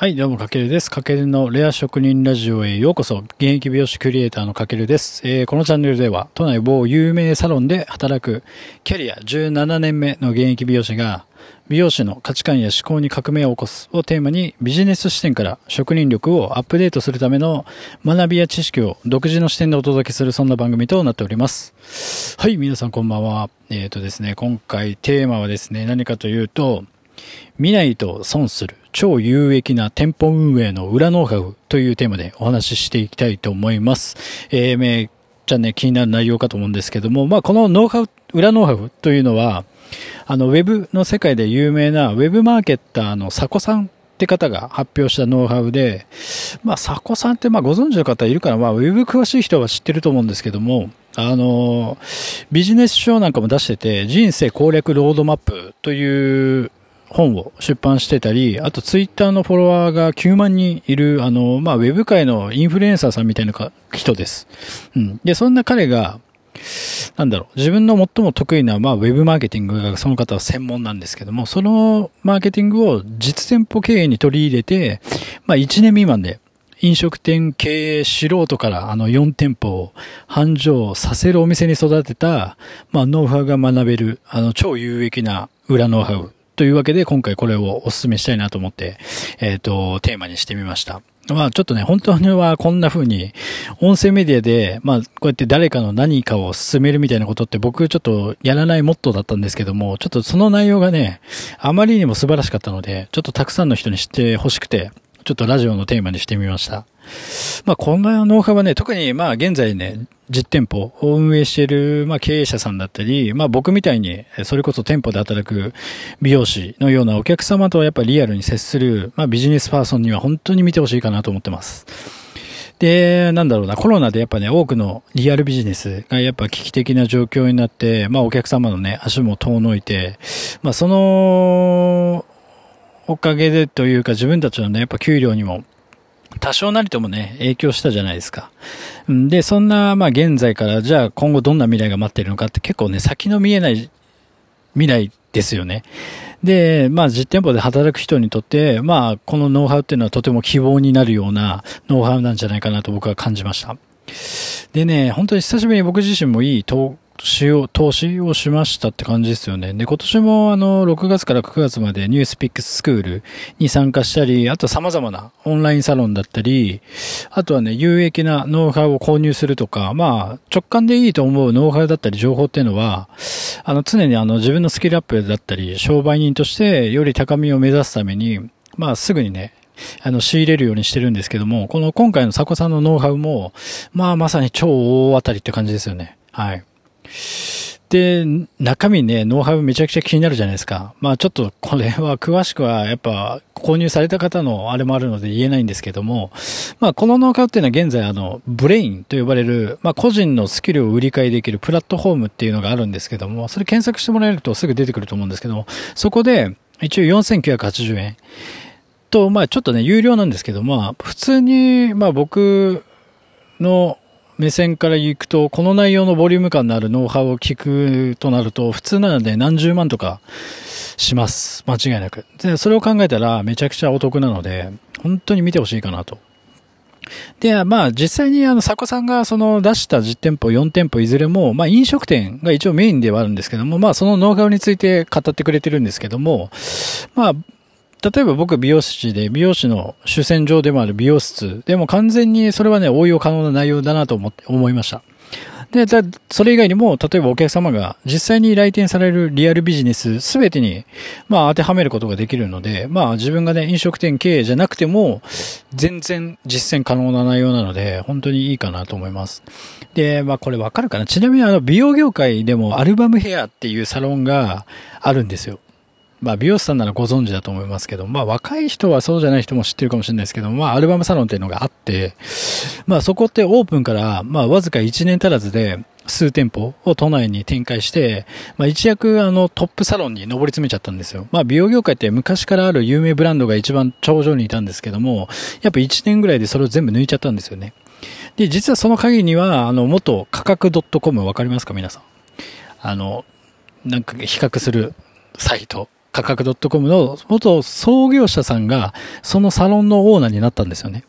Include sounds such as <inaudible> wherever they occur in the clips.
はい、どうも、かけるです。かけるのレア職人ラジオへようこそ。現役美容師クリエイターのかけるです。えー、このチャンネルでは、都内某有名サロンで働くキャリア17年目の現役美容師が、美容師の価値観や思考に革命を起こすをテーマにビジネス視点から職人力をアップデートするための学びや知識を独自の視点でお届けするそんな番組となっております。はい、皆さんこんばんは。えっ、ー、とですね、今回テーマはですね、何かというと、見ないと損する超有益な店舗運営の裏ノウハウというテーマでお話ししていきたいと思います。えー、めっちゃね、気になる内容かと思うんですけども、まあ、このノウハウ、裏ノウハウというのは、あの、ウェブの世界で有名なウェブマーケッターのサコさんって方が発表したノウハウで、まあ、サコさんってまあご存知の方いるから、まあ、ウェブ詳しい人は知ってると思うんですけども、あの、ビジネス書なんかも出してて、人生攻略ロードマップという本を出版してたり、あとツイッターのフォロワーが9万人いる、あの、まあ、ウェブ界のインフルエンサーさんみたいな人です。うん。で、そんな彼が、なんだろう、自分の最も得意な、まあ、ウェブマーケティングがその方は専門なんですけども、そのマーケティングを実店舗経営に取り入れて、まあ、1年未満で、飲食店経営素人からあの4店舗を繁盛させるお店に育てた、まあ、ノウハウが学べる、あの、超有益な裏ノウハウというわけで、今回これをお勧めしたいなと思って、えっ、ー、と、テーマにしてみました。まあちょっとね、本当にはこんな風に、音声メディアで、まあこうやって誰かの何かを進めるみたいなことって僕ちょっとやらないモットーだったんですけども、ちょっとその内容がね、あまりにも素晴らしかったので、ちょっとたくさんの人に知ってほしくて、ちょっとラジオのテーマにしてみました。まあ、こんなノウハウはね、特にまあ、現在ね、実店舗を運営している、まあ、経営者さんだったり、まあ、僕みたいに、それこそ店舗で働く美容師のようなお客様とはやっぱりリアルに接する、まあ、ビジネスパーソンには本当に見てほしいかなと思ってます。で、なんだろうな、コロナでやっぱね、多くのリアルビジネスがやっぱ危機的な状況になって、まあお客様のね、足も遠のいて、まあその、おかげでというか自分たちのね、やっぱ給料にも多少なりともね、影響したじゃないですか。で、そんな、まあ現在からじゃあ今後どんな未来が待ってるのかって結構ね、先の見えない未来ですよね。で、まあ実店舗で働く人にとって、まあこのノウハウっていうのはとても希望になるようなノウハウなんじゃないかなと僕は感じました。でね、本当に久しぶりに僕自身もいい投資を、投資をしましたって感じですよね。で、今年もあの、6月から9月までニュースピックススクールに参加したり、あと様々なオンラインサロンだったり、あとはね、有益なノウハウを購入するとか、まあ、直感でいいと思うノウハウだったり情報っていうのは、あの、常にあの、自分のスキルアップだったり、商売人としてより高みを目指すために、まあ、すぐにね、あの、仕入れるようにしてるんですけども、この今回のサコさんのノウハウも、まあまさに超大当たりって感じですよね。はい。で、中身ね、ノウハウめちゃくちゃ気になるじゃないですか。まあちょっとこれは詳しくはやっぱ購入された方のあれもあるので言えないんですけども、まあこのノウハウっていうのは現在あの、ブレインと呼ばれる、まあ個人のスキルを売り買いできるプラットフォームっていうのがあるんですけども、それ検索してもらえるとすぐ出てくると思うんですけども、そこで一応4980円と、まあちょっとね、有料なんですけど、まあ普通に、まあ僕の目線から行くと、この内容のボリューム感のあるノウハウを聞くとなると、普通なので何十万とかします。間違いなく。で、それを考えたらめちゃくちゃお得なので、本当に見てほしいかなと。で、まあ実際にあの、佐古さんがその出した実店舗4店舗いずれも、まあ飲食店が一応メインではあるんですけども、まあそのノウハウについて語ってくれてるんですけども、まあ例えば僕美容師で美容師の主戦場でもある美容室でも完全にそれはね、応用可能な内容だなと思って、思いました。で、それ以外にも、例えばお客様が実際に来店されるリアルビジネスすべてに、まあ当てはめることができるので、まあ自分がね、飲食店経営じゃなくても、全然実践可能な内容なので、本当にいいかなと思います。で、まあこれわかるかな？ちなみにあの美容業界でもアルバムヘアっていうサロンがあるんですよ。まあ、美容師さんならご存知だと思いますけど、まあ、若い人はそうじゃない人も知ってるかもしれないですけど、まあ、アルバムサロンっていうのがあって、まあ、そこってオープンから、まあ、わずか1年足らずで、数店舗を都内に展開して、まあ、一躍あのトップサロンに上り詰めちゃったんですよ。まあ、美容業界って昔からある有名ブランドが一番頂上にいたんですけども、やっぱ1年ぐらいでそれを全部抜いちゃったんですよね。で、実はその鍵には、あの、元価格 .com わかりますか？皆さん。あの、なんか比較するサイト価格 .com の元創業者さんが、そのサロンのオーナーになったんですよね。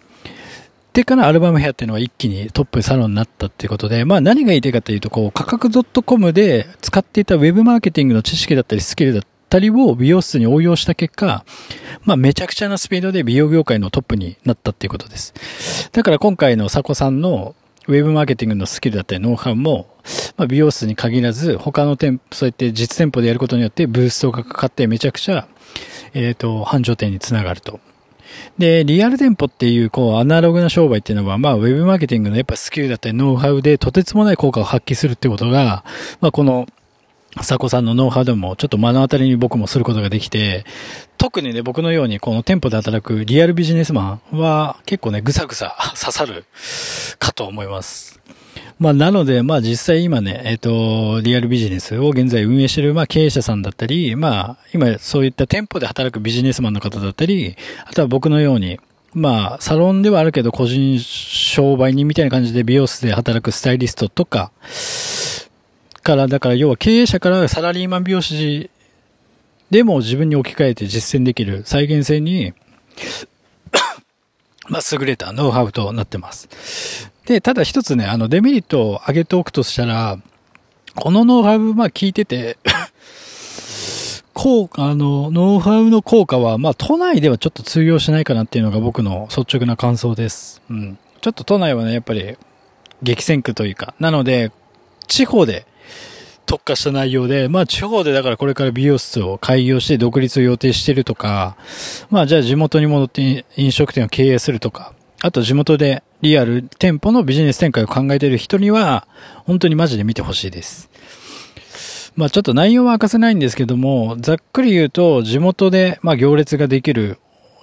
でからアルバムヘアっていうのは一気にトップサロンになったっていうことで、まあ何が言いたいかというと、こう価格 .com で使っていたウェブマーケティングの知識だったりスキルだったりを美容室に応用した結果、まあめちゃくちゃなスピードで美容業界のトップになったっていうことです。だから今回のサコさんのウェブマーケティングのスキルだったりノウハウも、まあ、美容室に限らず他の店舗、そうやって実店舗でやることによってブーストがかかってめちゃくちゃ、えっ、ー、と、繁盛店につながると。で、リアル店舗っていう、こう、アナログな商売っていうのは、まあ、ウェブマーケティングのやっぱスキルだったり、ノウハウで、とてつもない効果を発揮するってことが、まあ、この、佐古さんのノウハウでもちょっと目の当たりに僕もすることができて、特にね、僕のようにこの店舗で働くリアルビジネスマンは結構ね、ぐさぐさ刺さるかと思います。まあ、なので、まあ実際今ね、えっ、ー、と、リアルビジネスを現在運営してる、まあ経営者さんだったり、まあ、今そういった店舗で働くビジネスマンの方だったり、あとは僕のように、まあ、サロンではあるけど、個人商売人みたいな感じで美容室で働くスタイリストとか、から、だから要は経営者からサラリーマン美容師でも自分に置き換えて実践できる再現性に <coughs> まあ、優れたノウハウとなってます。で、ただ一つね、あの、デメリットを挙げておくとしたら、このノウハウ、まあ聞いてて <coughs> 効果、あの、ノウハウの効果は、まあ都内ではちょっと通用しないかなっていうのが僕の率直な感想です。うん。ちょっと都内はね、やっぱり激戦区というか、なので、地方で特化した内容で、まあ地方でだからこれから美容室を開業して独立を予定してるとか、まあじゃあ地元に戻って飲食店を経営するとか、あと地元でリアル店舗のビジネス展開を考えている人には、本当にマジで見てほしいです。まあちょっと内容は明かせないんですけども、ざっくり言うと、地元で、まあ行列ができる、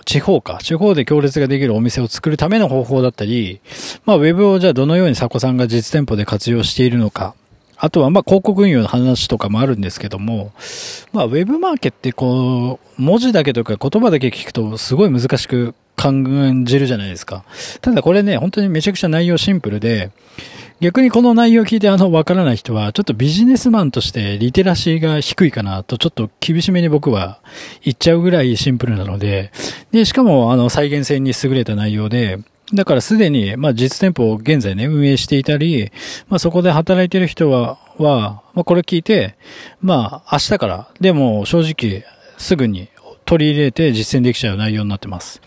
地方か、地方で行列ができるお店を作るための方法だったり、まあウェブをじゃあどのように佐古さんが実店舗で活用しているのか、あとは、ま、広告運用の話とかもあるんですけども、まあ、ウェブマーケってこう、文字だけとか言葉だけ聞くとすごい難しく感じるじゃないですか。ただこれね、本当にめちゃくちゃ内容シンプルで、逆にこの内容を聞いてあの、わからない人は、ちょっとビジネスマンとしてリテラシーが低いかなと、ちょっと厳しめに僕は言っちゃうぐらいシンプルなので、で、しかもあの、再現性に優れた内容で、だからすでに、まあ実店舗を現在ね、運営していたり、まあそこで働いてる人は、は、まあこれ聞いて、まあ明日から、でも正直すぐに取り入れて実践できちゃう内容になってます。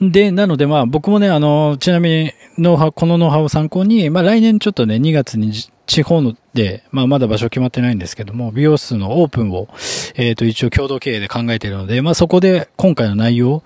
で、なのでまあ僕もね、あの、ちなみにノウハウ、このノウハウを参考に、まあ来年ちょっとね、2月に地方ので、まあまだ場所決まってないんですけども、美容室のオープンを、えっ、ー、と一応共同経営で考えているので、まあそこで今回の内容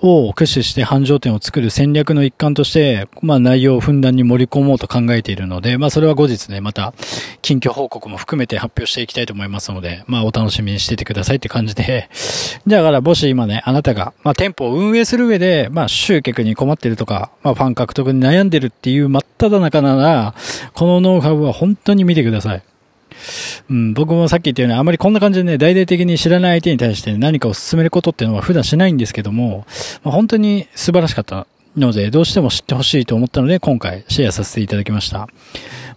を駆使して繁盛店を作る戦略の一環として、まあ内容をふんだんに盛り込もうと考えているので、まあそれは後日ね、また近況報告も含めて発表していきたいと思いますので、まあお楽しみにしててくださいって感じで、<laughs> だからもし今ね、あなたが、まあ店舗を運営する上で、まあ集客に困ってるとか、まあファン獲得に悩んでるっていう真っ只中なら、このノウハウは本当に見てください。うん、僕もさっき言ったように、あまりこんな感じでね、大々的に知らない相手に対して何かを進めることっていうのは普段しないんですけども、まあ、本当に素晴らしかったので、どうしても知ってほしいと思ったので、今回シェアさせていただきました。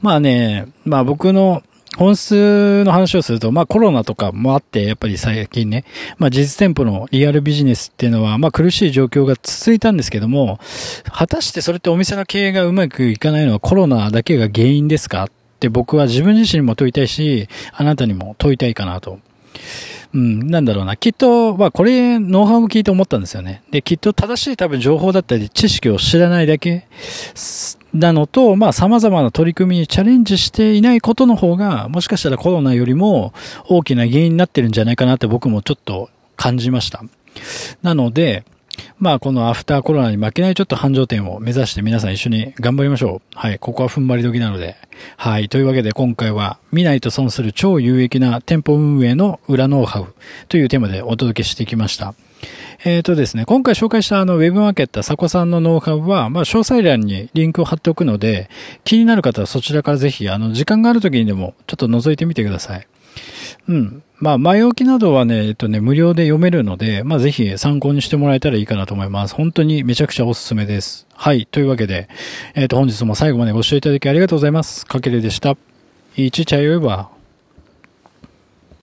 まあね、まあ僕の本質の話をすると、まあコロナとかもあって、やっぱり最近ね、まあ実店舗のリアルビジネスっていうのは、まあ苦しい状況が続いたんですけども、果たしてそれってお店の経営がうまくいかないのはコロナだけが原因ですか？って僕は自分自身も問いたいし、あなたにも問いたいかなと。うん、なんだろうな。きっと、まあこれ、ノウハウを聞いて思ったんですよね。で、きっと正しい多分情報だったり知識を知らないだけなのと、まあ様々な取り組みにチャレンジしていないことの方が、もしかしたらコロナよりも大きな原因になってるんじゃないかなって僕もちょっと感じました。なので、まあ、このアフターコロナに負けないちょっと繁盛店を目指して皆さん一緒に頑張りましょう。はい。ここは踏ん張り時なので。はい。というわけで今回は見ないと損する超有益な店舗運営の裏ノウハウというテーマでお届けしてきました。えっ、ー、とですね、今回紹介したあのウェブマーケッター、サコさんのノウハウは、まあ、詳細欄にリンクを貼っておくので、気になる方はそちらからぜひ、あの、時間がある時にでもちょっと覗いてみてください。うん。まあ、前置きなどはね、えっとね、無料で読めるので、まあ、ぜひ参考にしてもらえたらいいかなと思います。本当にめちゃくちゃおすすめです。はい。というわけで、えっと、本日も最後までご視聴いただきありがとうございます。かけるでした。いちちゃよいば。